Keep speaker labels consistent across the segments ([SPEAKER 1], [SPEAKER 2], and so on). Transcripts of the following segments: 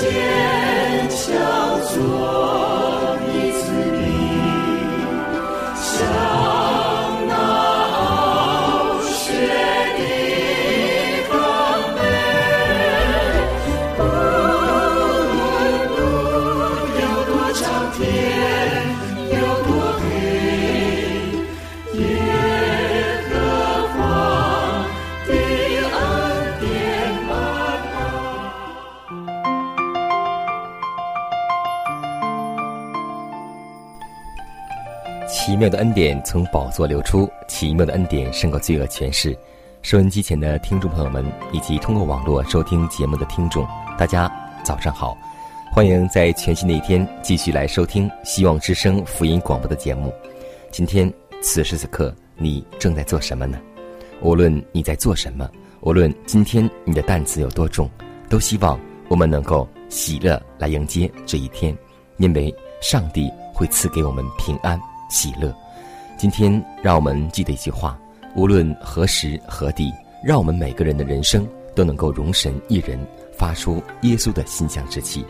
[SPEAKER 1] 奇的恩典从宝座流出，奇妙的恩典胜过罪恶权势。收音机前的听众朋友们，以及通过网络收听节目的听众，大家早上好！欢迎在全新的一天继续来收听希望之声福音广播的节目。今天此时此刻，你正在做什么呢？无论你在做什么，无论今天你的担子有多重，都希望我们能够喜乐来迎接这一天，因为上帝会赐给我们平安。喜乐，今天让我们记得一句话：无论何时何地，让我们每个人的人生都能够容神一人，发出耶稣的馨香之气。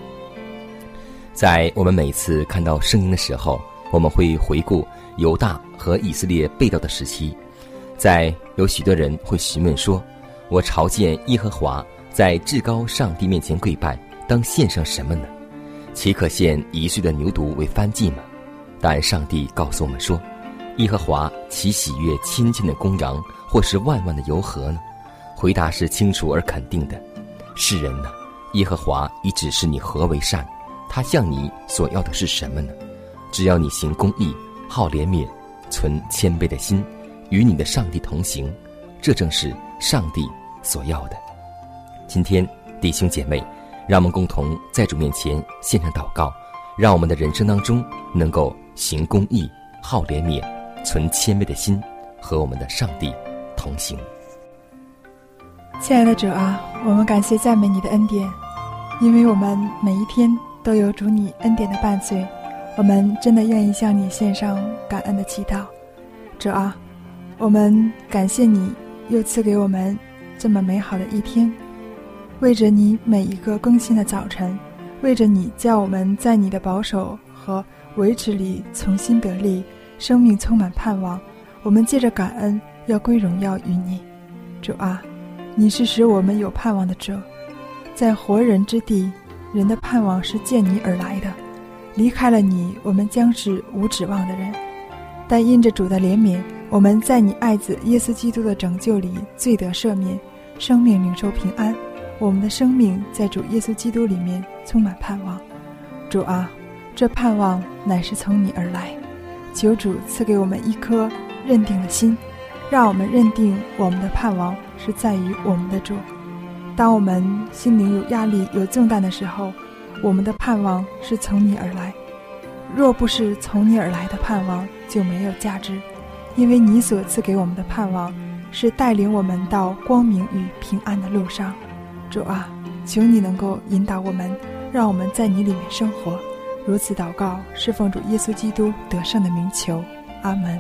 [SPEAKER 1] 在我们每次看到圣经的时候，我们会回顾犹大和以色列被盗的时期。在有许多人会询问说：“我朝见耶和华，在至高上帝面前跪拜，当献上什么呢？岂可献一岁的牛犊为燔祭吗？”但上帝告诉我们说：“耶和华岂喜悦亲近的公羊，或是万万的油河呢？”回答是清楚而肯定的：“世人呢，耶和华已指示你何为善，他向你所要的是什么呢？只要你行公义，好怜悯，存谦卑的心，与你的上帝同行，这正是上帝所要的。”今天，弟兄姐妹，让我们共同在主面前献上祷告，让我们的人生当中能够。行公义，好怜悯，存谦卑的心，和我们的上帝同行。
[SPEAKER 2] 亲爱的主啊，我们感谢赞美你的恩典，因为我们每一天都有主你恩典的伴随，我们真的愿意向你献上感恩的祈祷。主啊，我们感谢你又赐给我们这么美好的一天，为着你每一个更新的早晨，为着你叫我们在你的保守和。维持里重新得力，生命充满盼望。我们借着感恩，要归荣耀于你，主啊！你是使我们有盼望的主，在活人之地，人的盼望是见你而来的。离开了你，我们将是无指望的人。但因着主的怜悯，我们在你爱子耶稣基督的拯救里，罪得赦免，生命领受平安。我们的生命在主耶稣基督里面充满盼望，主啊！这盼望乃是从你而来，求主赐给我们一颗认定的心，让我们认定我们的盼望是在于我们的主。当我们心灵有压力、有重担的时候，我们的盼望是从你而来。若不是从你而来的盼望，就没有价值，因为你所赐给我们的盼望是带领我们到光明与平安的路上。主啊，求你能够引导我们，让我们在你里面生活。如此祷告，是奉主耶稣基督得胜的名求，阿门。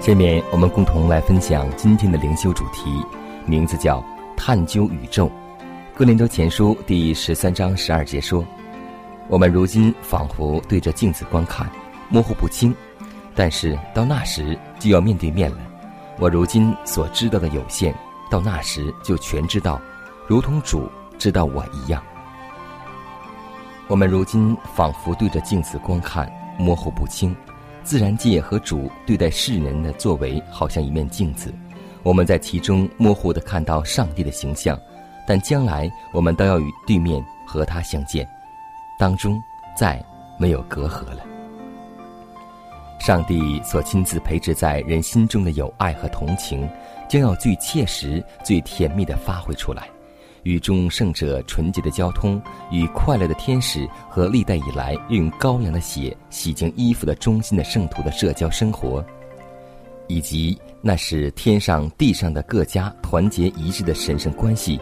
[SPEAKER 1] 下面我们共同来分享今天的灵修主题，名字叫“探究宇宙”。哥林多前书第十三章十二节说：“我们如今仿佛对着镜子观看，模糊不清；但是到那时就要面对面了。我如今所知道的有限，到那时就全知道。”如同主知道我一样，我们如今仿佛对着镜子观看，模糊不清。自然界和主对待世人的作为，好像一面镜子，我们在其中模糊的看到上帝的形象，但将来我们都要与对面和他相见，当中再没有隔阂了。上帝所亲自培植在人心中的友爱和同情，将要最切实、最甜蜜的发挥出来。与众圣者纯洁的交通，与快乐的天使和历代以来用羔羊的血洗净衣服的忠心的圣徒的社交生活，以及那是天上地上的各家团结一致的神圣关系，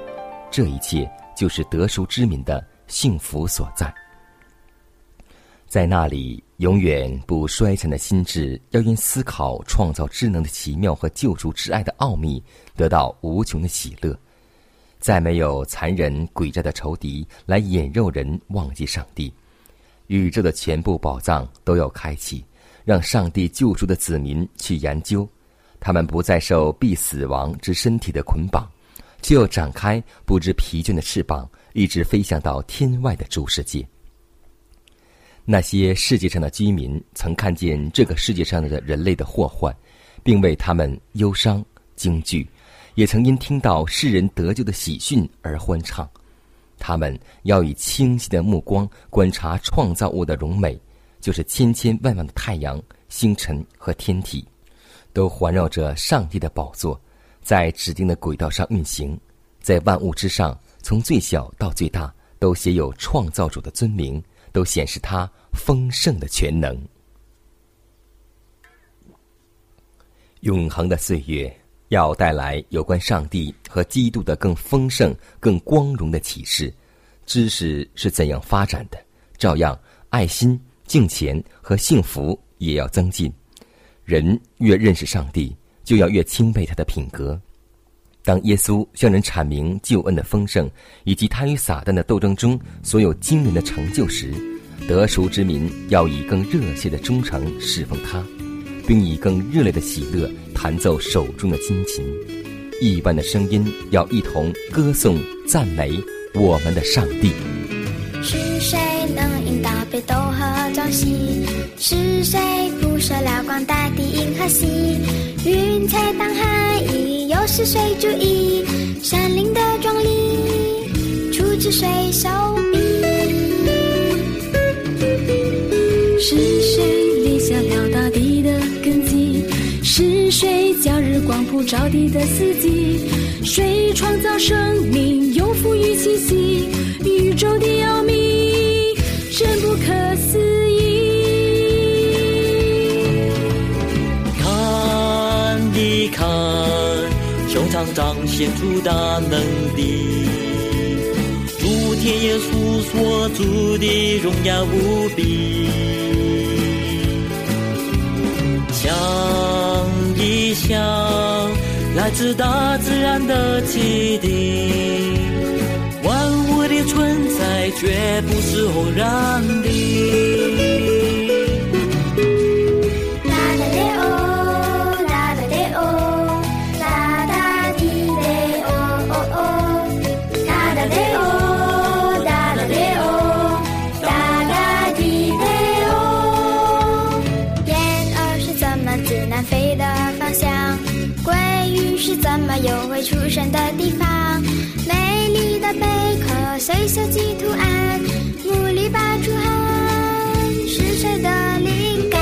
[SPEAKER 1] 这一切就是得熟之民的幸福所在。在那里，永远不衰残的心智，要因思考创造智能的奇妙和救助之爱的奥秘，得到无穷的喜乐。再没有残忍诡诈的仇敌来引诱人忘记上帝，宇宙的全部宝藏都要开启，让上帝救赎的子民去研究，他们不再受必死亡之身体的捆绑，就要展开不知疲倦的翅膀，一直飞向到天外的诸世界。那些世界上的居民曾看见这个世界上的人类的祸患，并为他们忧伤惊惧。也曾因听到世人得救的喜讯而欢唱，他们要以清晰的目光观察创造物的荣美，就是千千万万的太阳、星辰和天体，都环绕着上帝的宝座，在指定的轨道上运行，在万物之上，从最小到最大，都写有创造主的尊名，都显示他丰盛的全能。永恒的岁月。要带来有关上帝和基督的更丰盛、更光荣的启示。知识是怎样发展的，照样爱心、敬虔和幸福也要增进。人越认识上帝，就要越钦佩他的品格。当耶稣向人阐明救恩的丰盛以及他与撒旦的斗争中所有惊人的成就时，得赎之民要以更热切的忠诚侍奉他。并以更热烈的喜乐弹奏手中的金琴，亿万的声音要一同歌颂赞美我们的上帝。
[SPEAKER 3] 是谁能引导北斗和朝夕？是谁铺设了光大地银河系？云彩当海翼，又是谁注意山林的壮丽？出自谁手笔？是谁？光普照地的四季？谁创造生命，又赋予气息？宇宙的奥秘，真不可思议。
[SPEAKER 4] 看一看，穹苍彰显出大能力，诸天耶稣所主的荣耀无比。想一想，来自大自然的基地，万物的存在绝不是偶然的。出生的地方，美丽的贝壳，随设计图案，木里拔出汗，是谁的灵感？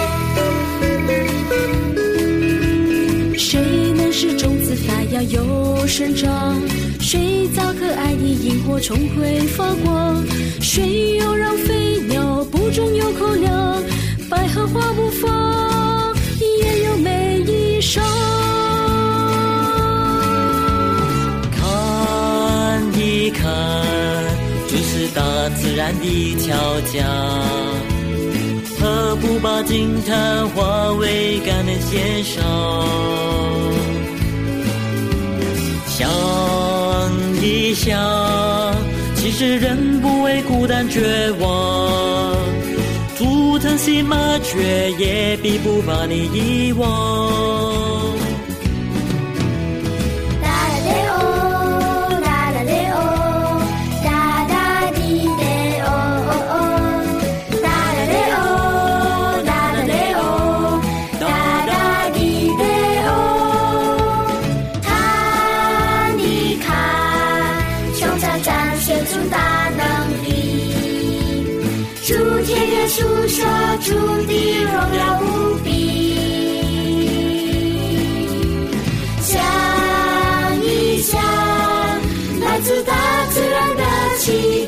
[SPEAKER 4] 谁能使种子发芽又生长？谁造可爱的萤火虫会发光？谁又让飞鸟不中有口粮？百合花不放，自然的巧匠，何不把惊叹化为感恩献上？想一想，其实人不为孤单绝望，竹藤细麻雀也比不把你遗忘。
[SPEAKER 3] 的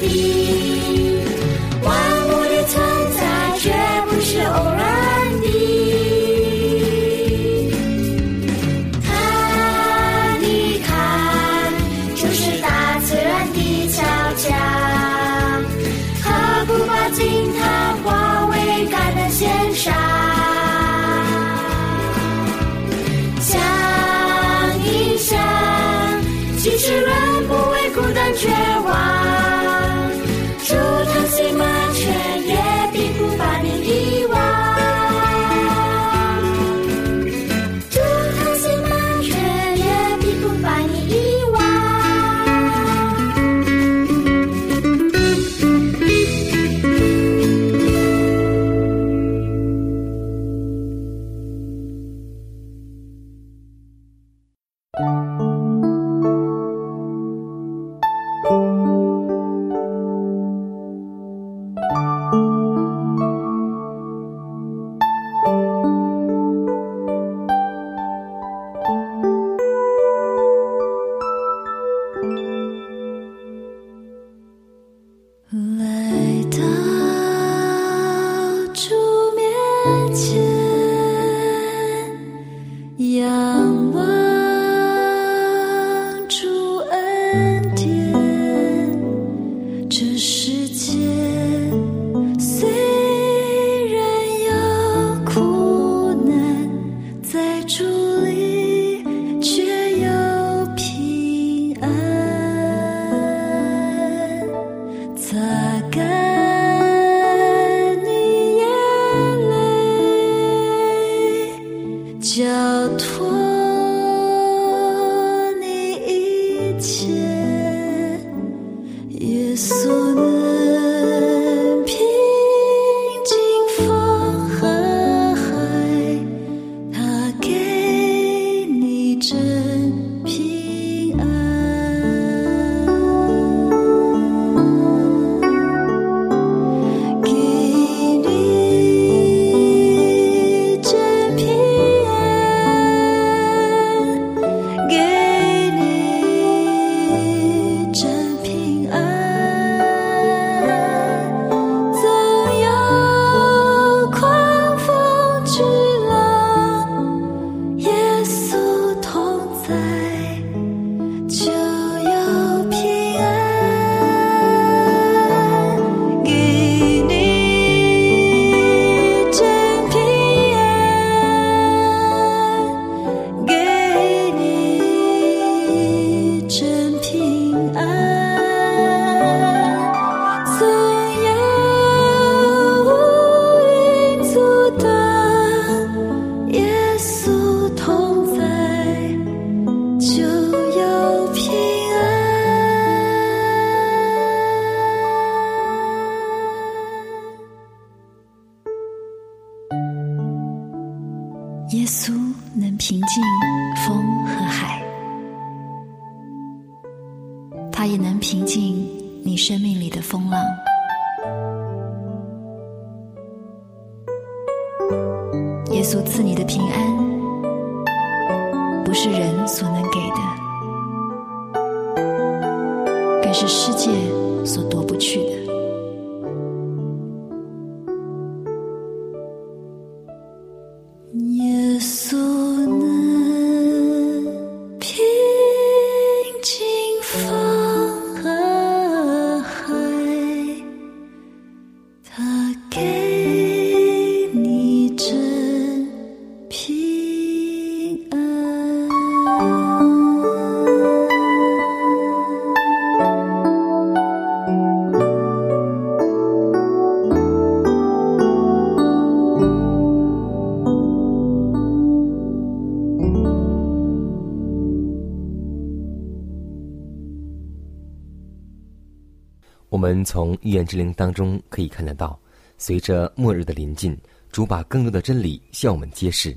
[SPEAKER 1] 从预言之灵当中可以看得到，随着末日的临近，主把更多的真理向我们揭示。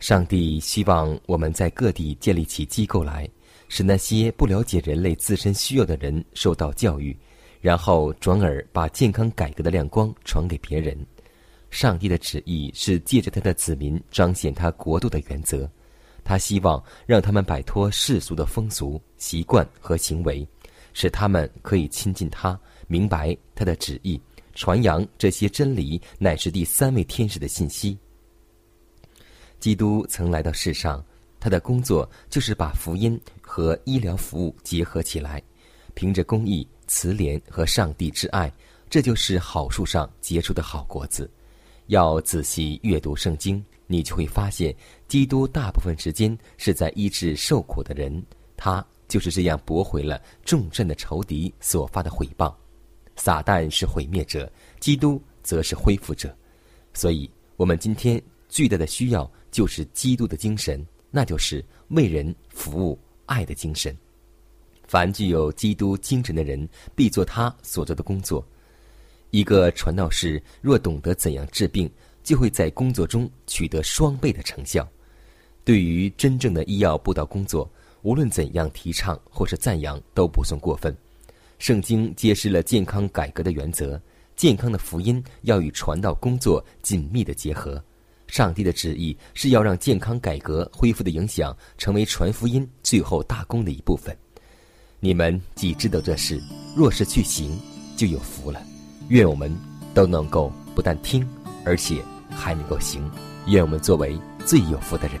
[SPEAKER 1] 上帝希望我们在各地建立起机构来，使那些不了解人类自身需要的人受到教育，然后转而把健康改革的亮光传给别人。上帝的旨意是借着他的子民彰显他国度的原则，他希望让他们摆脱世俗的风俗习惯和行为，使他们可以亲近他，明白他的旨意，传扬这些真理乃是第三位天使的信息。基督曾来到世上，他的工作就是把福音和医疗服务结合起来，凭着公义、慈怜和上帝之爱，这就是好树上结出的好果子。要仔细阅读圣经，你就会发现，基督大部分时间是在医治受苦的人。他就是这样驳回了重镇的仇敌所发的毁谤。撒旦是毁灭者，基督则是恢复者。所以，我们今天巨大的需要就是基督的精神，那就是为人服务、爱的精神。凡具有基督精神的人，必做他所做的工作。一个传道士若懂得怎样治病，就会在工作中取得双倍的成效。对于真正的医药布道工作，无论怎样提倡或是赞扬，都不算过分。圣经揭示了健康改革的原则，健康的福音要与传道工作紧密的结合。上帝的旨意是要让健康改革恢复的影响成为传福音最后大功的一部分。你们既知道这事，若是去行，就有福了。愿我们都能够不但听，而且还能够行。愿我们作为最有福的人。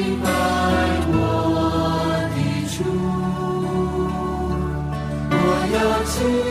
[SPEAKER 5] 山。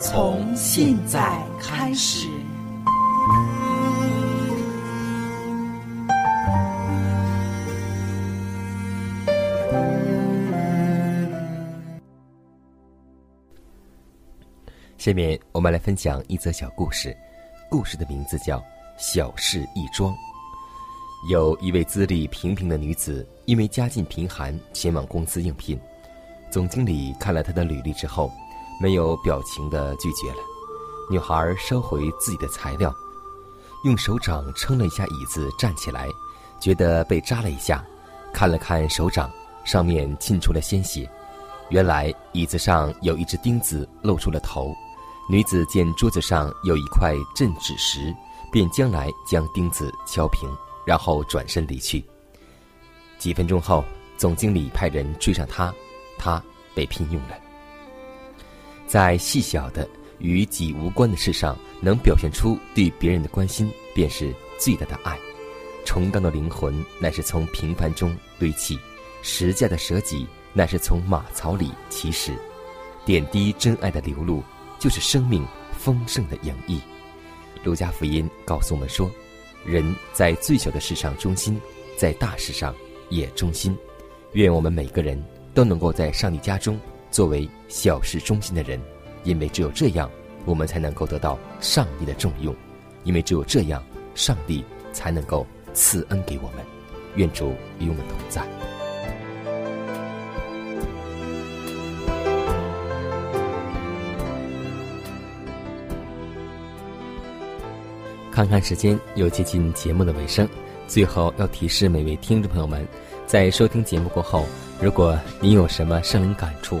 [SPEAKER 2] 从现在开始。
[SPEAKER 1] 下面我们来分享一则小故事，故事的名字叫《小事一桩》。有一位资历平平的女子，因为家境贫寒，前往公司应聘。总经理看了她的履历之后。没有表情的拒绝了，女孩收回自己的材料，用手掌撑了一下椅子，站起来，觉得被扎了一下，看了看手掌，上面沁出了鲜血，原来椅子上有一只钉子露出了头。女子见桌子上有一块镇纸石，便将来将钉子敲平，然后转身离去。几分钟后，总经理派人追上她，她被聘用了。在细小的与己无关的事上，能表现出对别人的关心，便是最大的爱。崇高的灵魂乃是从平凡中堆砌，实价的舍己乃是从马槽里起始。点滴真爱的流露，就是生命丰盛的洋溢。路加福音告诉我们说：人在最小的事上忠心，在大事上也忠心。愿我们每个人都能够在上帝家中。作为小事忠心的人，因为只有这样，我们才能够得到上帝的重用；因为只有这样，上帝才能够赐恩给我们。愿主与我们同在。看看时间，又接近节目的尾声，最后要提示每位听众朋友们，在收听节目过后。如果您有什么生灵感触，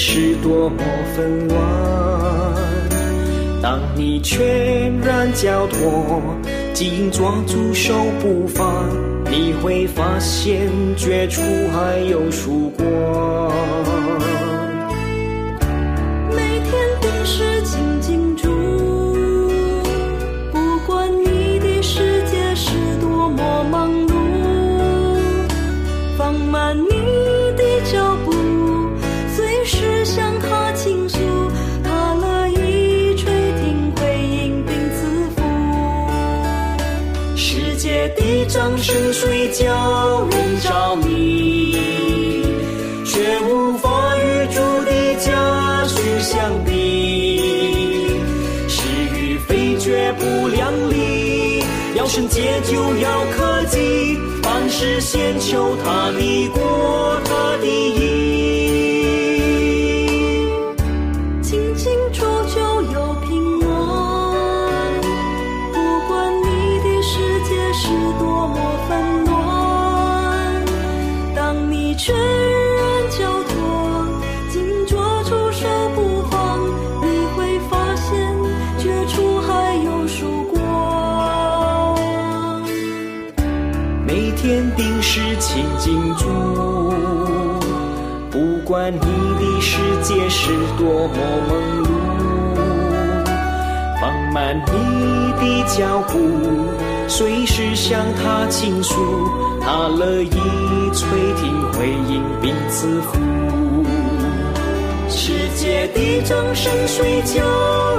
[SPEAKER 5] 是多么纷乱，当你全然交托，紧抓住手不放，你会发现绝处还有曙光。就要克己，凡事先求他的国，他的义。请记住，不管你的世界是多么忙碌，放慢你的脚步，随时向他倾诉，他乐意垂听回应并赐福。世界的掌声谁叫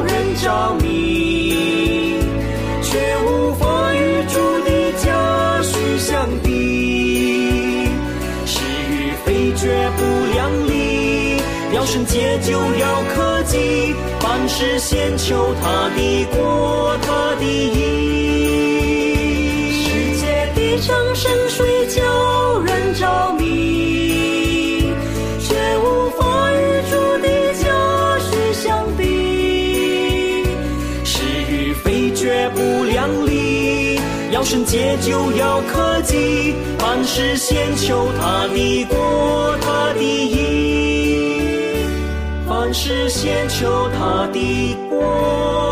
[SPEAKER 5] 人着迷，要圣洁就要克己，凡事先求他的国，他的义。世界的掌声水叫人着迷，却无法与主的家训相比。是与非绝不量力，要圣洁就要克己。凡事先求他的国，他的义；是先求他的国。